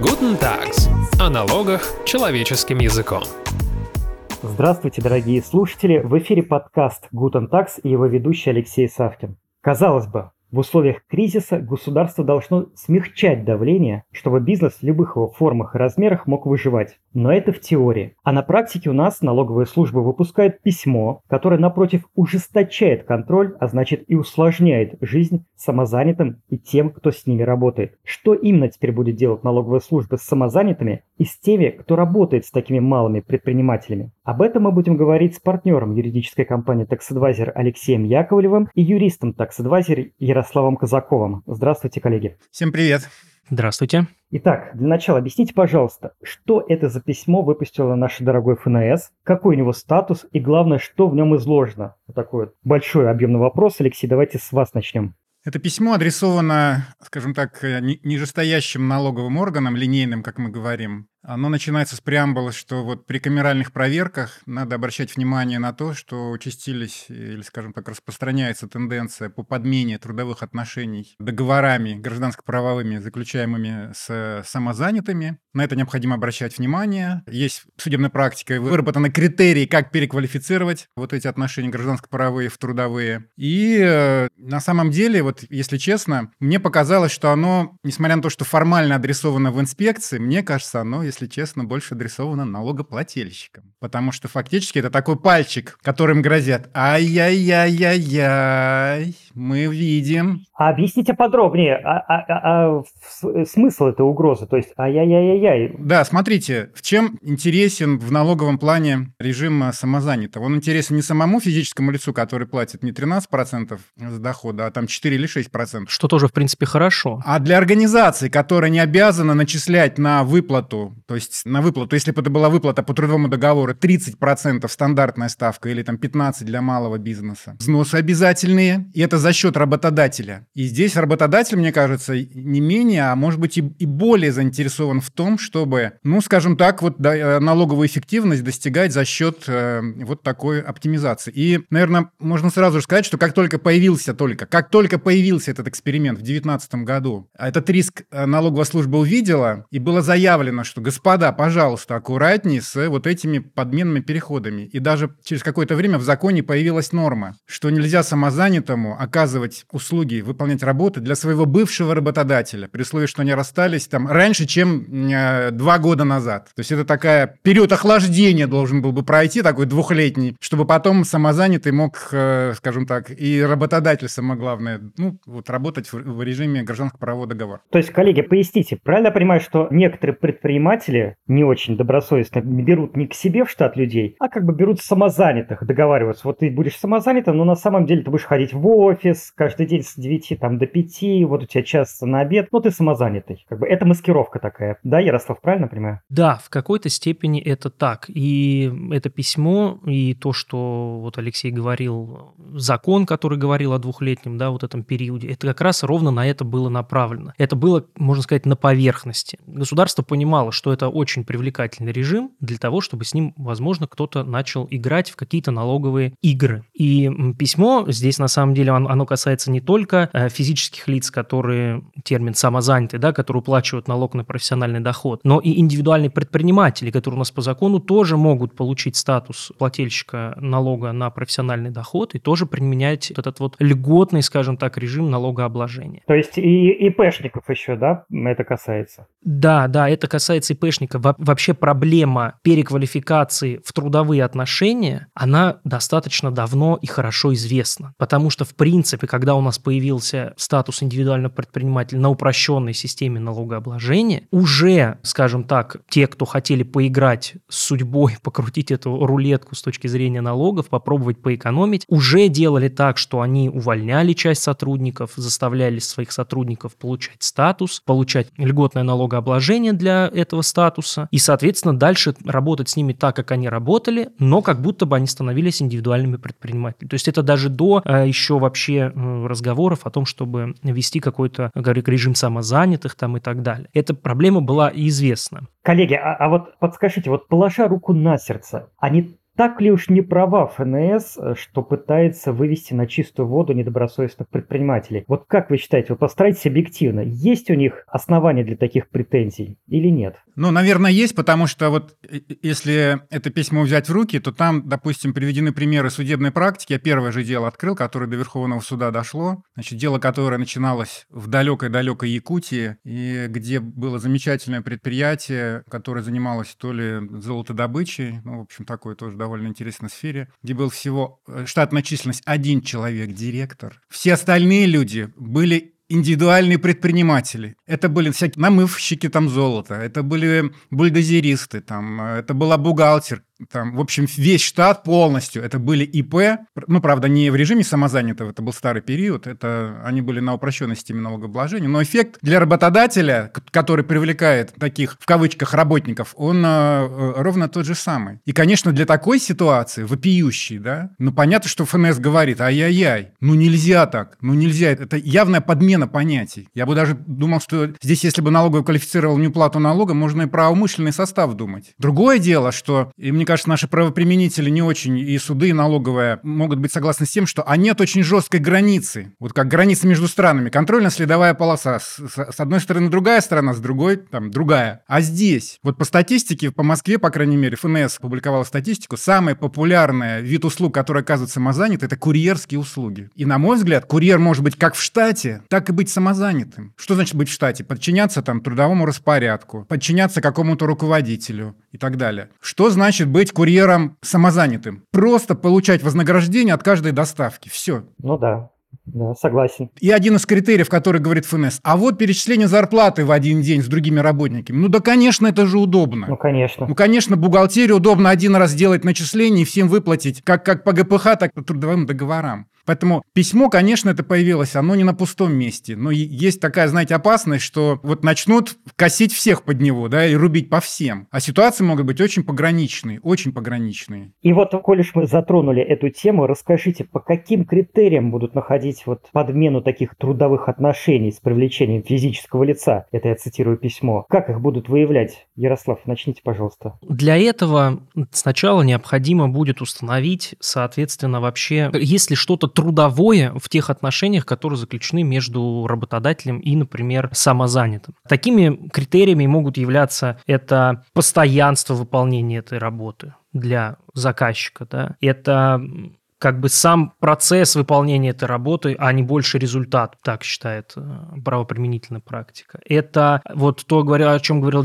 Guten Tags. О налогах человеческим языком. Здравствуйте, дорогие слушатели! В эфире подкаст Guten Tax и его ведущий Алексей Савкин. Казалось бы, в условиях кризиса государство должно смягчать давление, чтобы бизнес в любых его формах и размерах мог выживать. Но это в теории. А на практике у нас налоговая служба выпускает письмо, которое, напротив, ужесточает контроль, а значит и усложняет жизнь самозанятым и тем, кто с ними работает. Что именно теперь будет делать налоговая служба с самозанятыми и с теми, кто работает с такими малыми предпринимателями? Об этом мы будем говорить с партнером юридической компании Tax Advisor Алексеем Яковлевым и юристом Tax Advisor Ярославом Казаковым. Здравствуйте, коллеги. Всем привет. Здравствуйте. Итак, для начала объясните, пожалуйста, что это за письмо выпустило наше дорогой ФНС, какой у него статус и, главное, что в нем изложено? Вот такой вот большой объемный вопрос. Алексей, давайте с вас начнем. Это письмо адресовано, скажем так, нижестоящим налоговым органам, линейным, как мы говорим, оно начинается с преамбулы, что вот при камеральных проверках надо обращать внимание на то, что участились или, скажем так, распространяется тенденция по подмене трудовых отношений договорами гражданско-правовыми, заключаемыми с самозанятыми. На это необходимо обращать внимание. Есть судебная практика, выработаны критерии, как переквалифицировать вот эти отношения гражданско-правовые в трудовые. И э, на самом деле, вот если честно, мне показалось, что оно, несмотря на то, что формально адресовано в инспекции, мне кажется, оно если честно, больше адресовано налогоплательщикам. Потому что фактически это такой пальчик, которым грозят «Ай-яй-яй-яй-яй, мы видим». А объясните подробнее, а, а, а, а смысл этой угрозы? То есть «ай-яй-яй-яй». Да, смотрите, в чем интересен в налоговом плане режим самозанятого? Он интересен не самому физическому лицу, который платит не 13% с дохода, а там 4 или 6%. Что тоже, в принципе, хорошо. А для организации, которая не обязана начислять на выплату то есть на выплату, если бы это была выплата по трудовому договору 30% стандартная ставка или там 15% для малого бизнеса. Взносы обязательные, и это за счет работодателя. И здесь работодатель, мне кажется, не менее, а может быть и, и более заинтересован в том, чтобы, ну, скажем так, вот да, э, налоговую эффективность достигать за счет э, вот такой оптимизации. И, наверное, можно сразу же сказать, что как только появился только, как только появился этот эксперимент в 2019 году, этот риск э, налоговая служба увидела, и было заявлено, что господа, пожалуйста, аккуратнее с вот этими подменными переходами. И даже через какое-то время в законе появилась норма, что нельзя самозанятому оказывать услуги, выполнять работы для своего бывшего работодателя, при условии, что они расстались там раньше, чем э, два года назад. То есть это такая период охлаждения должен был бы пройти, такой двухлетний, чтобы потом самозанятый мог, э, скажем так, и работодатель, самое главное, ну, вот работать в, в режиме гражданского правового договора. То есть, коллеги, поясните, правильно я понимаю, что некоторые предприниматели не очень добросовестно берут не к себе в штат людей, а как бы берут самозанятых, договариваются. Вот ты будешь самозанятым, но на самом деле ты будешь ходить в офис каждый день с 9 там, до 5, вот у тебя час на обед, но ты самозанятый. Как бы это маскировка такая. Да, Ярослав, правильно понимаю? Да, в какой-то степени это так. И это письмо, и то, что вот Алексей говорил, закон, который говорил о двухлетнем, да, вот этом периоде, это как раз ровно на это было направлено. Это было, можно сказать, на поверхности. Государство понимало, что это очень привлекательный режим для того, чтобы с ним, возможно, кто-то начал играть в какие-то налоговые игры. И письмо здесь, на самом деле, оно касается не только э, физических лиц, которые, термин самозанятый, да, которые уплачивают налог на профессиональный доход, но и индивидуальные предприниматели, которые у нас по закону тоже могут получить статус плательщика налога на профессиональный доход и тоже применять этот вот льготный, скажем так, режим налогообложения. То есть и ИПшников еще, да, это касается? Да, да, это касается квалификации ИПшника, вообще проблема переквалификации в трудовые отношения, она достаточно давно и хорошо известна. Потому что, в принципе, когда у нас появился статус индивидуального предпринимателя на упрощенной системе налогообложения, уже, скажем так, те, кто хотели поиграть с судьбой, покрутить эту рулетку с точки зрения налогов, попробовать поэкономить, уже делали так, что они увольняли часть сотрудников, заставляли своих сотрудников получать статус, получать льготное налогообложение для этого статуса, и, соответственно, дальше работать с ними так, как они работали, но как будто бы они становились индивидуальными предпринимателями. То есть это даже до э, еще вообще э, разговоров о том, чтобы ввести какой-то режим самозанятых там и так далее. Эта проблема была известна. Коллеги, а, а вот подскажите, вот положа руку на сердце, они так ли уж не права ФНС, что пытается вывести на чистую воду недобросовестных предпринимателей? Вот как вы считаете, вы постарайтесь объективно, есть у них основания для таких претензий или нет? Ну, наверное, есть, потому что вот если это письмо взять в руки, то там, допустим, приведены примеры судебной практики. Я первое же дело открыл, которое до Верховного суда дошло. Значит, дело, которое начиналось в далекой-далекой Якутии, и где было замечательное предприятие, которое занималось то ли золотодобычей, ну, в общем, такой тоже довольно интересной сфере, где был всего э, штатная численность один человек, директор. Все остальные люди были индивидуальные предприниматели. Это были всякие намывщики там золота, это были бульдозеристы, там, э, это была бухгалтер, там, в общем, весь штат полностью, это были ИП, ну, правда, не в режиме самозанятого, это был старый период, это они были на упрощенной системе налогообложения, но эффект для работодателя, который привлекает таких, в кавычках, работников, он э, э, ровно тот же самый. И, конечно, для такой ситуации, вопиющей, да, ну, понятно, что ФНС говорит, ай-яй-яй, ну, нельзя так, ну, нельзя, это явная подмена понятий. Я бы даже думал, что здесь, если бы налоговый квалифицировал неуплату налога, можно и про умышленный состав думать. Другое дело, что, и мне кажется, наши правоприменители не очень, и суды, и налоговые могут быть согласны с тем, что а нет очень жесткой границы. Вот как граница между странами. Контрольно-следовая полоса. С, с одной стороны другая страна, с другой там другая. А здесь, вот по статистике, по Москве, по крайней мере, ФНС опубликовала статистику, самый популярный вид услуг, который оказывает самозанят, это курьерские услуги. И, на мой взгляд, курьер может быть как в штате, так и быть самозанятым. Что значит быть в штате? Подчиняться там трудовому распорядку, подчиняться какому-то руководителю и так далее. Что значит быть курьером самозанятым. Просто получать вознаграждение от каждой доставки. Все. Ну да. Да, согласен. И один из критериев, который говорит ФНС, а вот перечисление зарплаты в один день с другими работниками. Ну да, конечно, это же удобно. Ну, конечно. Ну, конечно, бухгалтерию удобно один раз сделать начисление и всем выплатить, как, как по ГПХ, так и по трудовым договорам. Поэтому письмо, конечно, это появилось, оно не на пустом месте. Но есть такая, знаете, опасность, что вот начнут косить всех под него, да, и рубить по всем. А ситуации могут быть очень пограничные, очень пограничные. И вот, коль уж мы затронули эту тему, расскажите, по каким критериям будут находить вот подмену таких трудовых отношений с привлечением физического лица? Это я цитирую письмо. Как их будут выявлять? Ярослав, начните, пожалуйста. Для этого сначала необходимо будет установить, соответственно, вообще, если что-то трудовое в тех отношениях, которые заключены между работодателем и, например, самозанятым. Такими критериями могут являться это постоянство выполнения этой работы для заказчика, да, это как бы сам процесс выполнения этой работы, а не больше результат, так считает э, правоприменительная практика. Это вот то, о чем говорил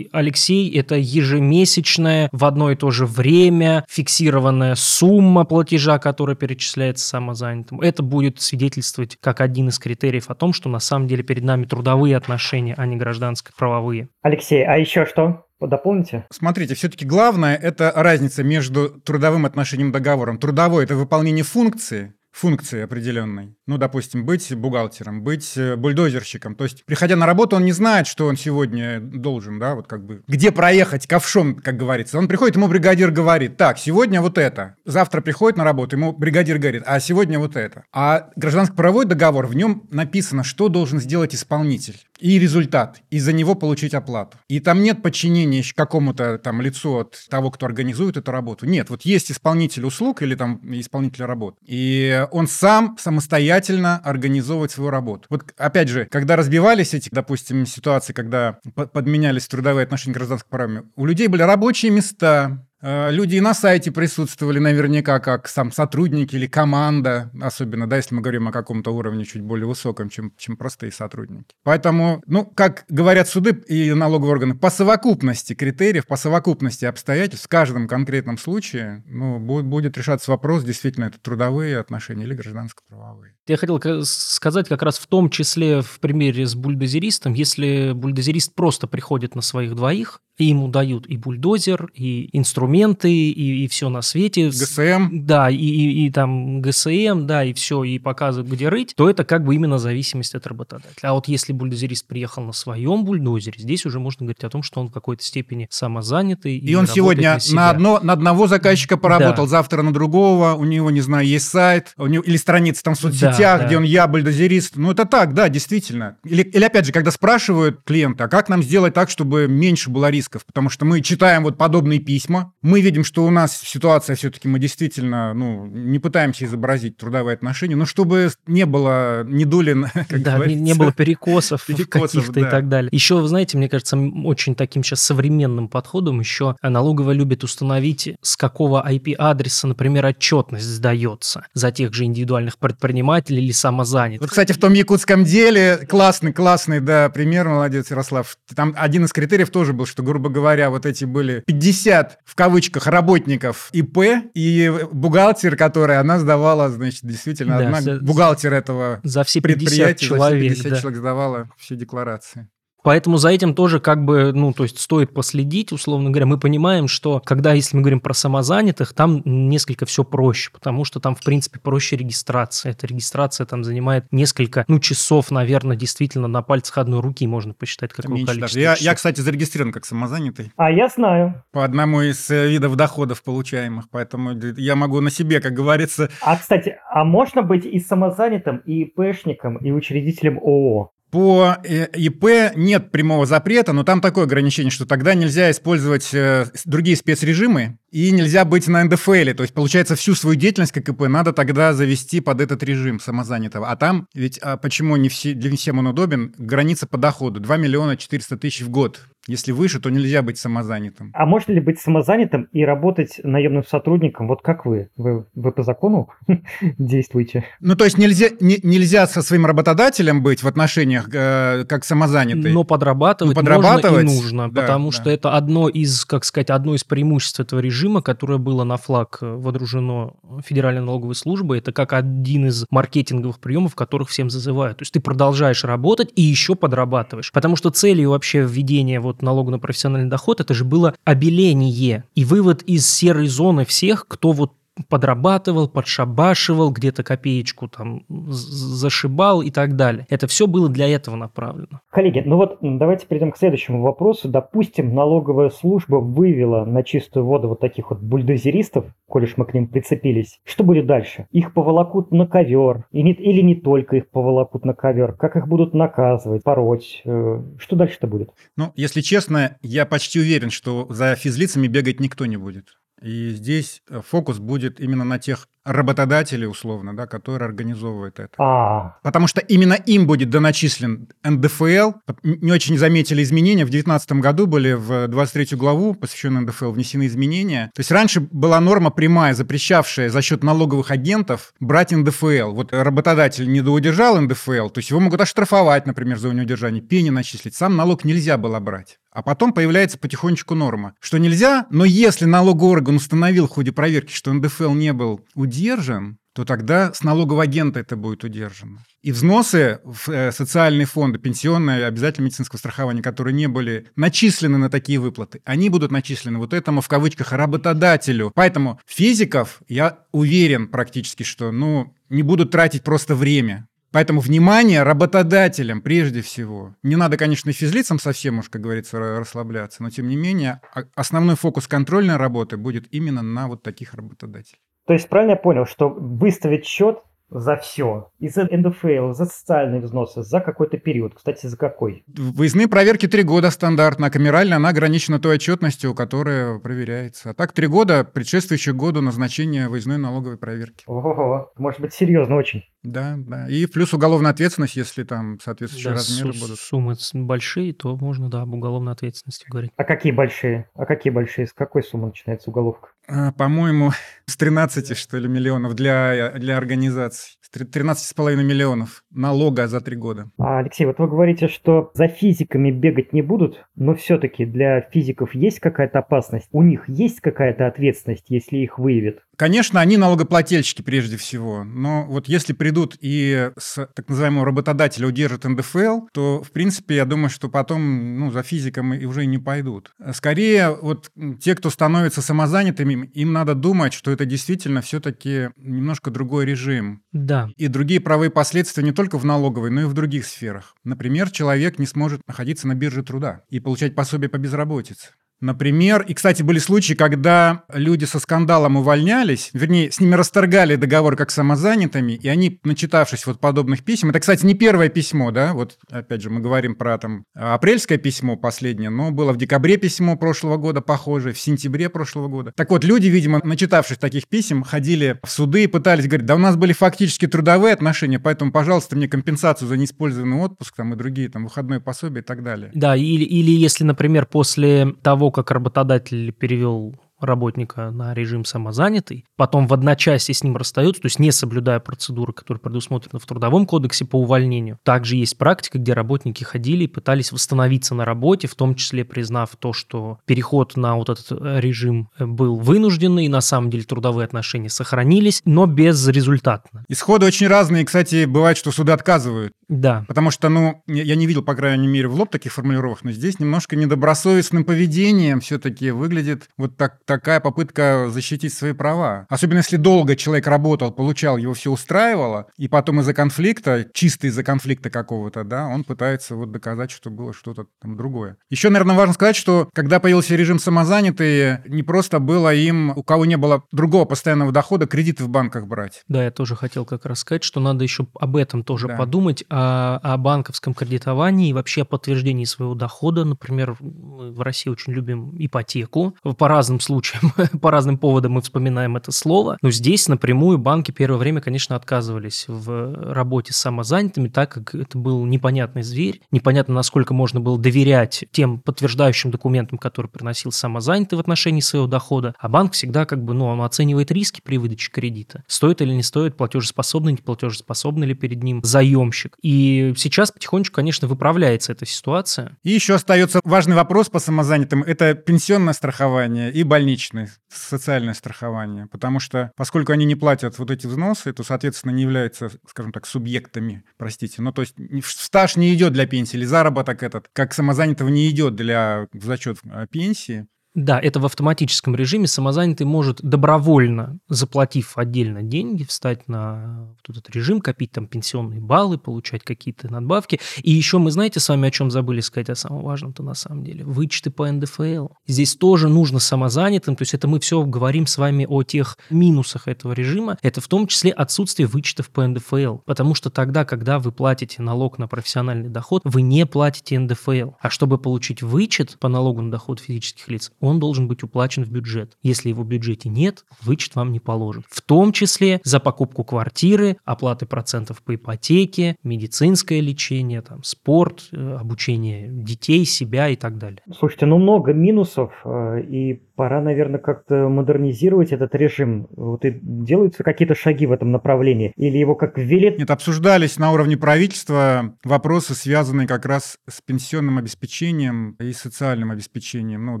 Алексей, это ежемесячная в одно и то же время фиксированная сумма платежа, которая перечисляется самозанятому. Это будет свидетельствовать как один из критериев о том, что на самом деле перед нами трудовые отношения, а не гражданско-правовые. Алексей, а еще что? Дополните? Смотрите, все-таки главное – это разница между трудовым отношением договором. Трудовое – это выполнение функции, функции определенной. Ну, допустим, быть бухгалтером, быть э, бульдозерщиком. То есть, приходя на работу, он не знает, что он сегодня должен, да, вот как бы, где проехать ковшом, как говорится. Он приходит, ему бригадир говорит, так, сегодня вот это. Завтра приходит на работу, ему бригадир говорит, а сегодня вот это. А гражданско-правовой договор, в нем написано, что должен сделать исполнитель и результат, и за него получить оплату. И там нет подчинения какому-то там лицу от того, кто организует эту работу. Нет, вот есть исполнитель услуг или там исполнитель работ, и он сам самостоятельно организовывает свою работу. Вот опять же, когда разбивались эти, допустим, ситуации, когда подменялись трудовые отношения гражданских правами, у людей были рабочие места, люди и на сайте присутствовали наверняка как сам сотрудники или команда, особенно, да, если мы говорим о каком-то уровне чуть более высоком, чем, чем простые сотрудники. Поэтому, ну, как говорят суды и налоговые органы, по совокупности критериев, по совокупности обстоятельств в каждом конкретном случае ну, будет решаться вопрос, действительно, это трудовые отношения или гражданско-правовые. Я хотел сказать как раз в том числе в примере с бульдозеристом, если бульдозерист просто приходит на своих двоих, и ему дают и бульдозер, и инструменты, и, и все на свете. ГСМ. Да, и, и, и там ГСМ, да, и все, и показывают, где рыть, то это как бы именно зависимость от работодателя. А вот если бульдозерист приехал на своем бульдозере, здесь уже можно говорить о том, что он в какой-то степени самозанятый. И, и он сегодня на, на, одно, на одного заказчика поработал, да. завтра на другого, у него, не знаю, есть сайт, у него, или страница там в соцсетях, да, да. где он я бульдозерист. Ну, это так, да, действительно. Или, или опять же, когда спрашивают клиента, а как нам сделать так, чтобы меньше было риска рисков, потому что мы читаем вот подобные письма, мы видим, что у нас ситуация все-таки, мы действительно, ну, не пытаемся изобразить трудовые отношения, но чтобы не было недолин, как да, не, не было перекосов, перекосов каких-то да. и так далее. Еще, вы знаете, мне кажется, очень таким сейчас современным подходом еще налоговая любит установить, с какого IP-адреса, например, отчетность сдается за тех же индивидуальных предпринимателей или самозанятых. Вот, кстати, в том якутском деле классный, классный, да, пример, молодец, Ярослав. Там один из критериев тоже был, что, грубо говоря, вот эти были 50, в кавычках, работников ИП, и бухгалтер, которая она сдавала, значит, действительно, да, одна за, бухгалтер этого за все 50 человек, за все 50 да. человек сдавала все декларации. Поэтому за этим тоже как бы, ну, то есть стоит последить, условно говоря. Мы понимаем, что когда, если мы говорим про самозанятых, там несколько все проще, потому что там, в принципе, проще регистрация. Эта регистрация там занимает несколько, ну, часов, наверное, действительно на пальцах одной руки можно посчитать, какое Меньше количество я, я, кстати, зарегистрирован как самозанятый. А я знаю. По одному из э, видов доходов получаемых, поэтому я могу на себе, как говорится... А, кстати, а можно быть и самозанятым, и ИПшником, и учредителем ООО? По э, ИП нет прямого запрета, но там такое ограничение, что тогда нельзя использовать э, другие спецрежимы, и нельзя быть на НДФЛ. То есть, получается, всю свою деятельность как ИП надо тогда завести под этот режим самозанятого. А там, ведь а почему не все, для всем он удобен, граница по доходу 2 миллиона 400 тысяч в год. Если выше, то нельзя быть самозанятым. А можно ли быть самозанятым и работать наемным сотрудником, вот как вы? Вы, вы по закону действуете? Ну, то есть нельзя, не, нельзя со своим работодателем быть в отношениях э, как самозанятый. Но подрабатывать, Но подрабатывать можно и нужно, да, потому да. что это одно из, как сказать, одно из преимуществ этого режима режима, которое было на флаг э, водружено Федеральной налоговой службой, это как один из маркетинговых приемов, которых всем зазывают. То есть ты продолжаешь работать и еще подрабатываешь. Потому что целью вообще введения вот налога на профессиональный доход, это же было обеление и вывод из серой зоны всех, кто вот подрабатывал, подшабашивал, где-то копеечку там зашибал и так далее. Это все было для этого направлено. Коллеги, ну вот давайте перейдем к следующему вопросу. Допустим, налоговая служба вывела на чистую воду вот таких вот бульдозеристов, коль уж мы к ним прицепились. Что будет дальше? Их поволокут на ковер? И не, или не только их поволокут на ковер? Как их будут наказывать, пороть? Э, что дальше-то будет? Ну, если честно, я почти уверен, что за физлицами бегать никто не будет. И здесь э, фокус будет именно на тех работодателей, условно, да, которые организовывают это. А. Потому что именно им будет доначислен НДФЛ. Не очень заметили изменения. В 2019 году были в 23 главу, посвященную НДФЛ, внесены изменения. То есть раньше была норма прямая, запрещавшая за счет налоговых агентов брать НДФЛ. Вот работодатель не доудержал НДФЛ, то есть его могут оштрафовать, например, за неудержание, пени начислить. Сам налог нельзя было брать. А потом появляется потихонечку норма, что нельзя, но если налоговый орган установил в ходе проверки, что НДФЛ не был удержан, то тогда с налогового агента это будет удержано. И взносы в э, социальные фонды, пенсионные, обязательно медицинского страхования, которые не были начислены на такие выплаты, они будут начислены вот этому в кавычках работодателю. Поэтому физиков, я уверен практически, что ну, не будут тратить просто время. Поэтому внимание работодателям прежде всего. Не надо, конечно, физлицам совсем уж, как говорится, расслабляться, но тем не менее основной фокус контрольной работы будет именно на вот таких работодателей. То есть правильно я понял, что выставить счет за все. И за НДФЛ, за социальные взносы, за какой-то период. Кстати, за какой? Выездные проверки три года стандартно, камеральная она ограничена той отчетностью, которая проверяется. А так три года, предшествующие году назначения выездной налоговой проверки. Ого, может быть серьезно очень. Да, да. И плюс уголовная ответственность, если там соответствующие да, размеры су- будут. Суммы большие, то можно, да, об уголовной ответственности говорить. А какие большие? А какие большие? С какой суммы начинается уголовка? А, по-моему, с 13, что ли, миллионов для, для организаций. 13,5 миллионов налога за три года. А, Алексей, вот вы говорите, что за физиками бегать не будут, но все-таки для физиков есть какая-то опасность? У них есть какая-то ответственность, если их выявят? Конечно, они налогоплательщики прежде всего, но вот если придут и с так называемого работодателя удержат НДФЛ, то, в принципе, я думаю, что потом ну, за физиком и уже не пойдут. Скорее, вот те, кто становится самозанятыми, им надо думать, что это действительно все-таки немножко другой режим. Да. И другие правые последствия не только в налоговой, но и в других сферах. Например, человек не сможет находиться на бирже труда и получать пособие по безработице. Например, и, кстати, были случаи, когда люди со скандалом увольнялись, вернее, с ними расторгали договор как самозанятыми, и они, начитавшись вот подобных писем, это, кстати, не первое письмо, да, вот, опять же, мы говорим про там апрельское письмо последнее, но было в декабре письмо прошлого года похожее, в сентябре прошлого года. Так вот, люди, видимо, начитавшись таких писем, ходили в суды и пытались говорить, да у нас были фактически трудовые отношения, поэтому, пожалуйста, мне компенсацию за неиспользованный отпуск там и другие там выходные пособия и так далее. Да, или, или если, например, после того, как работодатель перевел работника на режим самозанятый, потом в одночасье с ним расстаются, то есть не соблюдая процедуры, которые предусмотрены в Трудовом кодексе по увольнению. Также есть практика, где работники ходили и пытались восстановиться на работе, в том числе признав то, что переход на вот этот э, режим э, был вынужденный, и на самом деле трудовые отношения сохранились, но безрезультатно. Исходы очень разные. Кстати, бывает, что суды отказывают. Да. Потому что, ну, я не видел, по крайней мере, в лоб таких формулировок, но здесь немножко недобросовестным поведением все-таки выглядит вот так такая попытка защитить свои права. Особенно если долго человек работал, получал, его все устраивало, и потом из-за конфликта, чисто из-за конфликта какого-то, да, он пытается вот доказать, что было что-то там другое. Еще, наверное, важно сказать, что когда появился режим самозанятые, не просто было им, у кого не было другого постоянного дохода, кредиты в банках брать. Да, я тоже хотел как раз сказать, что надо еще об этом тоже да. подумать, о, о банковском кредитовании и вообще о подтверждении своего дохода. Например, мы в России очень любим ипотеку по разным случаям случаям, по разным поводам мы вспоминаем это слово. Но здесь напрямую банки первое время, конечно, отказывались в работе с самозанятыми, так как это был непонятный зверь. Непонятно, насколько можно было доверять тем подтверждающим документам, которые приносил самозанятый в отношении своего дохода. А банк всегда как бы, ну, он оценивает риски при выдаче кредита. Стоит или не стоит, платежеспособный, не платежеспособный ли перед ним заемщик. И сейчас потихонечку, конечно, выправляется эта ситуация. И еще остается важный вопрос по самозанятым. Это пенсионное страхование и больничное больничное социальное страхование, потому что поскольку они не платят вот эти взносы, то, соответственно, не являются, скажем так, субъектами, простите. Ну, то есть стаж не идет для пенсии, или заработок этот, как самозанятого не идет для в зачет а, пенсии, да, это в автоматическом режиме. Самозанятый может добровольно, заплатив отдельно деньги, встать на вот этот режим, копить там пенсионные баллы, получать какие-то надбавки. И еще мы, знаете, с вами о чем забыли сказать, о самом важном-то на самом деле? Вычеты по НДФЛ. Здесь тоже нужно самозанятым, то есть это мы все говорим с вами о тех минусах этого режима. Это в том числе отсутствие вычетов по НДФЛ. Потому что тогда, когда вы платите налог на профессиональный доход, вы не платите НДФЛ. А чтобы получить вычет по налогу на доход физических лиц, он должен быть уплачен в бюджет. Если его в бюджете нет, вычет вам не положен. В том числе за покупку квартиры, оплаты процентов по ипотеке, медицинское лечение, там, спорт, э, обучение детей, себя и так далее. Слушайте, ну много минусов, э, и пора, наверное, как-то модернизировать этот режим. Вот и делаются какие-то шаги в этом направлении? Или его как ввели? Нет, обсуждались на уровне правительства вопросы, связанные как раз с пенсионным обеспечением и социальным обеспечением, ну, вот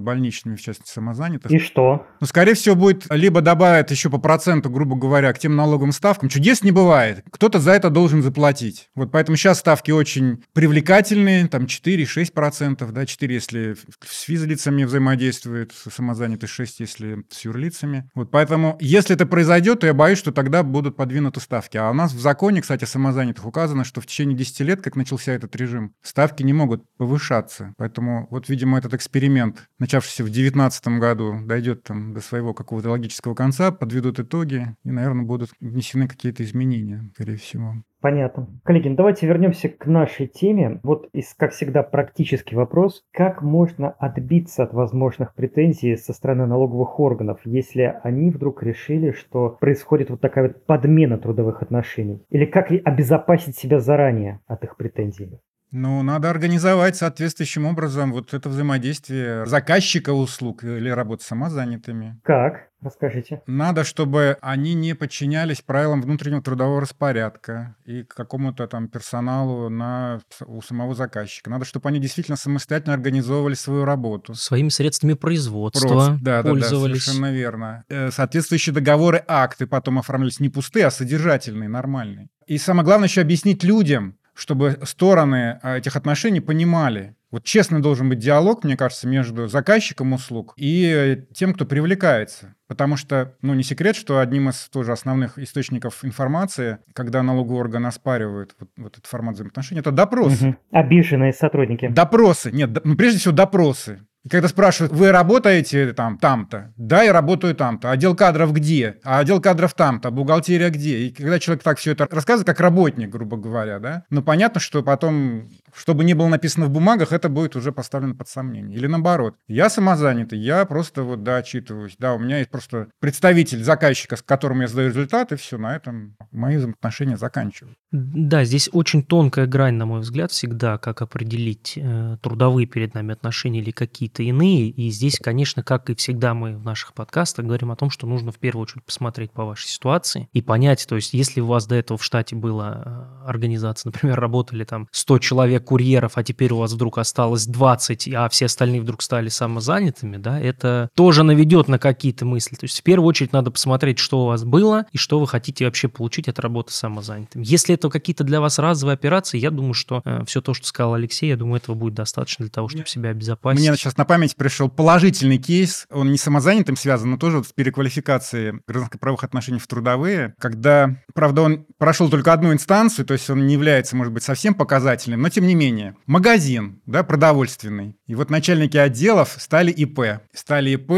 больничными, в частности, самозанятых. И что? Ну, скорее всего, будет либо добавят еще по проценту, грубо говоря, к тем налоговым ставкам. Чудес не бывает. Кто-то за это должен заплатить. Вот поэтому сейчас ставки очень привлекательные, там 4-6%, да, 4, если с физлицами взаимодействует самозанятые занято 6, если с юрлицами. Вот поэтому, если это произойдет, то я боюсь, что тогда будут подвинуты ставки. А у нас в законе, кстати, самозанятых указано, что в течение 10 лет, как начался этот режим, ставки не могут повышаться. Поэтому вот, видимо, этот эксперимент, начавшийся в 2019 году, дойдет там до своего какого-то логического конца, подведут итоги, и, наверное, будут внесены какие-то изменения, скорее всего. Понятно. Коллеги, ну давайте вернемся к нашей теме. Вот, из, как всегда, практический вопрос. Как можно отбиться от возможных претензий со стороны налоговых органов, если они вдруг решили, что происходит вот такая вот подмена трудовых отношений? Или как обезопасить себя заранее от их претензий? Ну, надо организовать соответствующим образом вот это взаимодействие заказчика услуг или работы самозанятыми. Как? Расскажите. Надо, чтобы они не подчинялись правилам внутреннего трудового распорядка и какому-то там персоналу на, у самого заказчика. Надо, чтобы они действительно самостоятельно организовывали свою работу. Своими средствами производства Просто, да, пользовались. Да, да, совершенно верно. Э, соответствующие договоры, акты потом оформлялись не пустые, а содержательные, нормальные. И самое главное еще объяснить людям, чтобы стороны а, этих отношений понимали. Вот честный должен быть диалог, мне кажется, между заказчиком услуг и тем, кто привлекается. Потому что, ну, не секрет, что одним из тоже основных источников информации, когда налоговый орган оспаривает вот, вот этот формат взаимоотношений, это допросы. Угу. Обиженные сотрудники. Допросы. Нет, ну, прежде всего допросы. И когда спрашивают, вы работаете там, там-то? Да, я работаю там-то. Отдел кадров где? А отдел кадров там-то. Бухгалтерия где? И когда человек так все это рассказывает, как работник, грубо говоря, да, ну понятно, что потом, чтобы не было написано в бумагах, это будет уже поставлено под сомнение. Или наоборот. Я самозанятый, я просто вот, да, отчитываюсь. Да, у меня есть просто представитель заказчика, с которым я сдаю результаты, все, на этом мои взаимоотношения заканчиваются. Да, здесь очень тонкая грань, на мой взгляд, всегда, как определить э, трудовые перед нами отношения или какие-то иные. И здесь, конечно, как и всегда мы в наших подкастах говорим о том, что нужно в первую очередь посмотреть по вашей ситуации и понять, то есть если у вас до этого в штате была э, организация, например, работали там 100 человек курьеров, а теперь у вас вдруг осталось 20, а все остальные вдруг стали самозанятыми, да, это тоже наведет на какие-то мысли. То есть в первую очередь надо посмотреть, что у вас было и что вы хотите вообще получить от работы самозанятым. Если это какие-то для вас разовые операции, я думаю, что э, все то, что сказал Алексей, я думаю, этого будет достаточно для того, чтобы себя обезопасить. Мне сейчас на память пришел положительный кейс, он не самозанятым связан, но тоже вот с переквалификацией гражданско-правовых отношений в трудовые, когда, правда, он прошел только одну инстанцию, то есть он не является, может быть, совсем показательным, но тем не менее, магазин, да, продовольственный, и вот начальники отделов стали ИП. Стали ИП,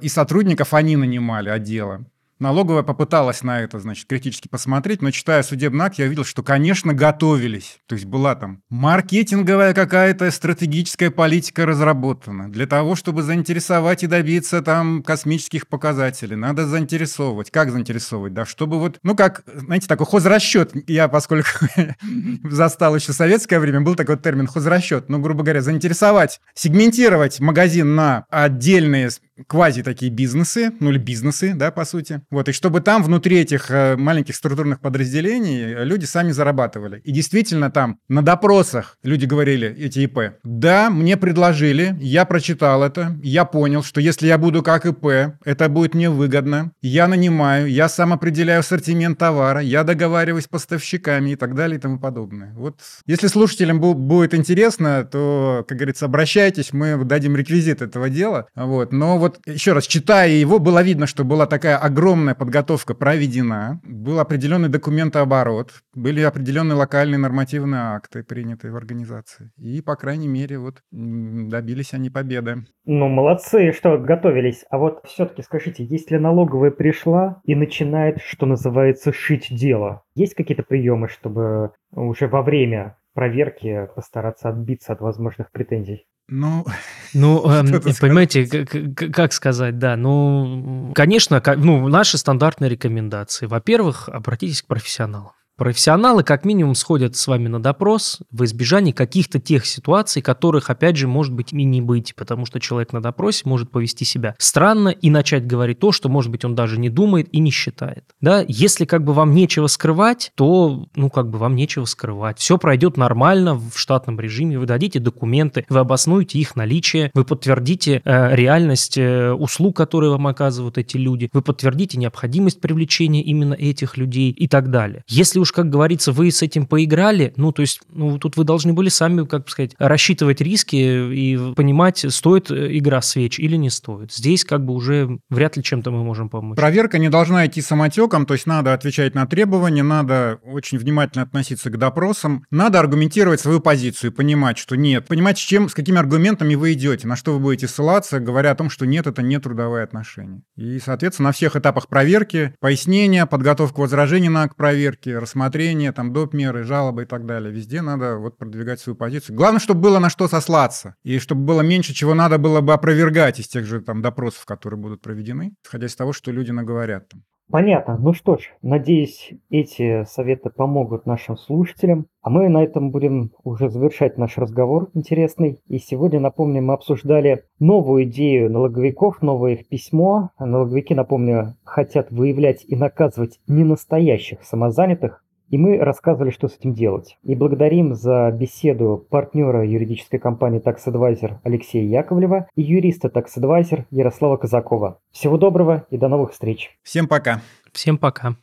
и сотрудников они нанимали отдела. Налоговая попыталась на это, значит, критически посмотреть, но читая судебный акт, я увидел, что, конечно, готовились. То есть была там маркетинговая какая-то стратегическая политика разработана для того, чтобы заинтересовать и добиться там космических показателей. Надо заинтересовывать. Как заинтересовывать? Да, чтобы вот, ну как, знаете, такой хозрасчет. Я, поскольку застал еще советское время, был такой термин хозрасчет. Ну, грубо говоря, заинтересовать, сегментировать магазин на отдельные квази такие бизнесы, ну или бизнесы, да, по сути. Вот, и чтобы там внутри этих э, маленьких структурных подразделений люди сами зарабатывали. И действительно там на допросах люди говорили, эти ИП, да, мне предложили, я прочитал это, я понял, что если я буду как ИП, это будет мне выгодно, я нанимаю, я сам определяю ассортимент товара, я договариваюсь с поставщиками и так далее и тому подобное. Вот, если слушателям будет интересно, то, как говорится, обращайтесь, мы дадим реквизит этого дела, вот, но вот вот еще раз, читая его, было видно, что была такая огромная подготовка проведена, был определенный документооборот, были определенные локальные нормативные акты, принятые в организации. И, по крайней мере, вот добились они победы. Ну, молодцы, что готовились. А вот все-таки скажите, если налоговая пришла и начинает, что называется, шить дело, есть какие-то приемы, чтобы уже во время проверки постараться отбиться от возможных претензий? Ну, ну э, понимаете, как, как сказать, да, ну, конечно, ну, наши стандартные рекомендации. Во-первых, обратитесь к профессионалам. Профессионалы как минимум сходят с вами на допрос в избежании каких-то тех ситуаций, которых, опять же, может быть и не быть, потому что человек на допросе может повести себя странно и начать говорить то, что, может быть, он даже не думает и не считает. Да, если как бы вам нечего скрывать, то, ну, как бы вам нечего скрывать. Все пройдет нормально в штатном режиме, вы дадите документы, вы обоснуете их наличие, вы подтвердите э, реальность э, услуг, которые вам оказывают эти люди, вы подтвердите необходимость привлечения именно этих людей и так далее. Если уж уж, как говорится, вы с этим поиграли, ну, то есть, ну, тут вы должны были сами, как сказать, рассчитывать риски и понимать, стоит э, игра свеч или не стоит. Здесь как бы уже вряд ли чем-то мы можем помочь. Проверка не должна идти самотеком, то есть надо отвечать на требования, надо очень внимательно относиться к допросам, надо аргументировать свою позицию, понимать, что нет, понимать, с чем, с какими аргументами вы идете, на что вы будете ссылаться, говоря о том, что нет, это не трудовые отношения. И, соответственно, на всех этапах проверки, пояснения, подготовка возражений на акт проверки, рассмотрение рассмотрение, там, доп. меры, жалобы и так далее. Везде надо вот продвигать свою позицию. Главное, чтобы было на что сослаться, и чтобы было меньше, чего надо было бы опровергать из тех же там допросов, которые будут проведены, исходя из того, что люди наговорят там. Понятно. Ну что ж, надеюсь, эти советы помогут нашим слушателям. А мы на этом будем уже завершать наш разговор интересный. И сегодня, напомню, мы обсуждали новую идею налоговиков, новое их письмо. Налоговики, напомню, хотят выявлять и наказывать ненастоящих самозанятых, и мы рассказывали, что с этим делать. И благодарим за беседу партнера юридической компании Tax Advisor Алексея Яковлева и юриста Tax Advisor Ярослава Казакова. Всего доброго и до новых встреч. Всем пока. Всем пока.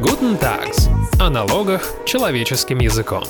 Guten Tags. О налогах человеческим языком.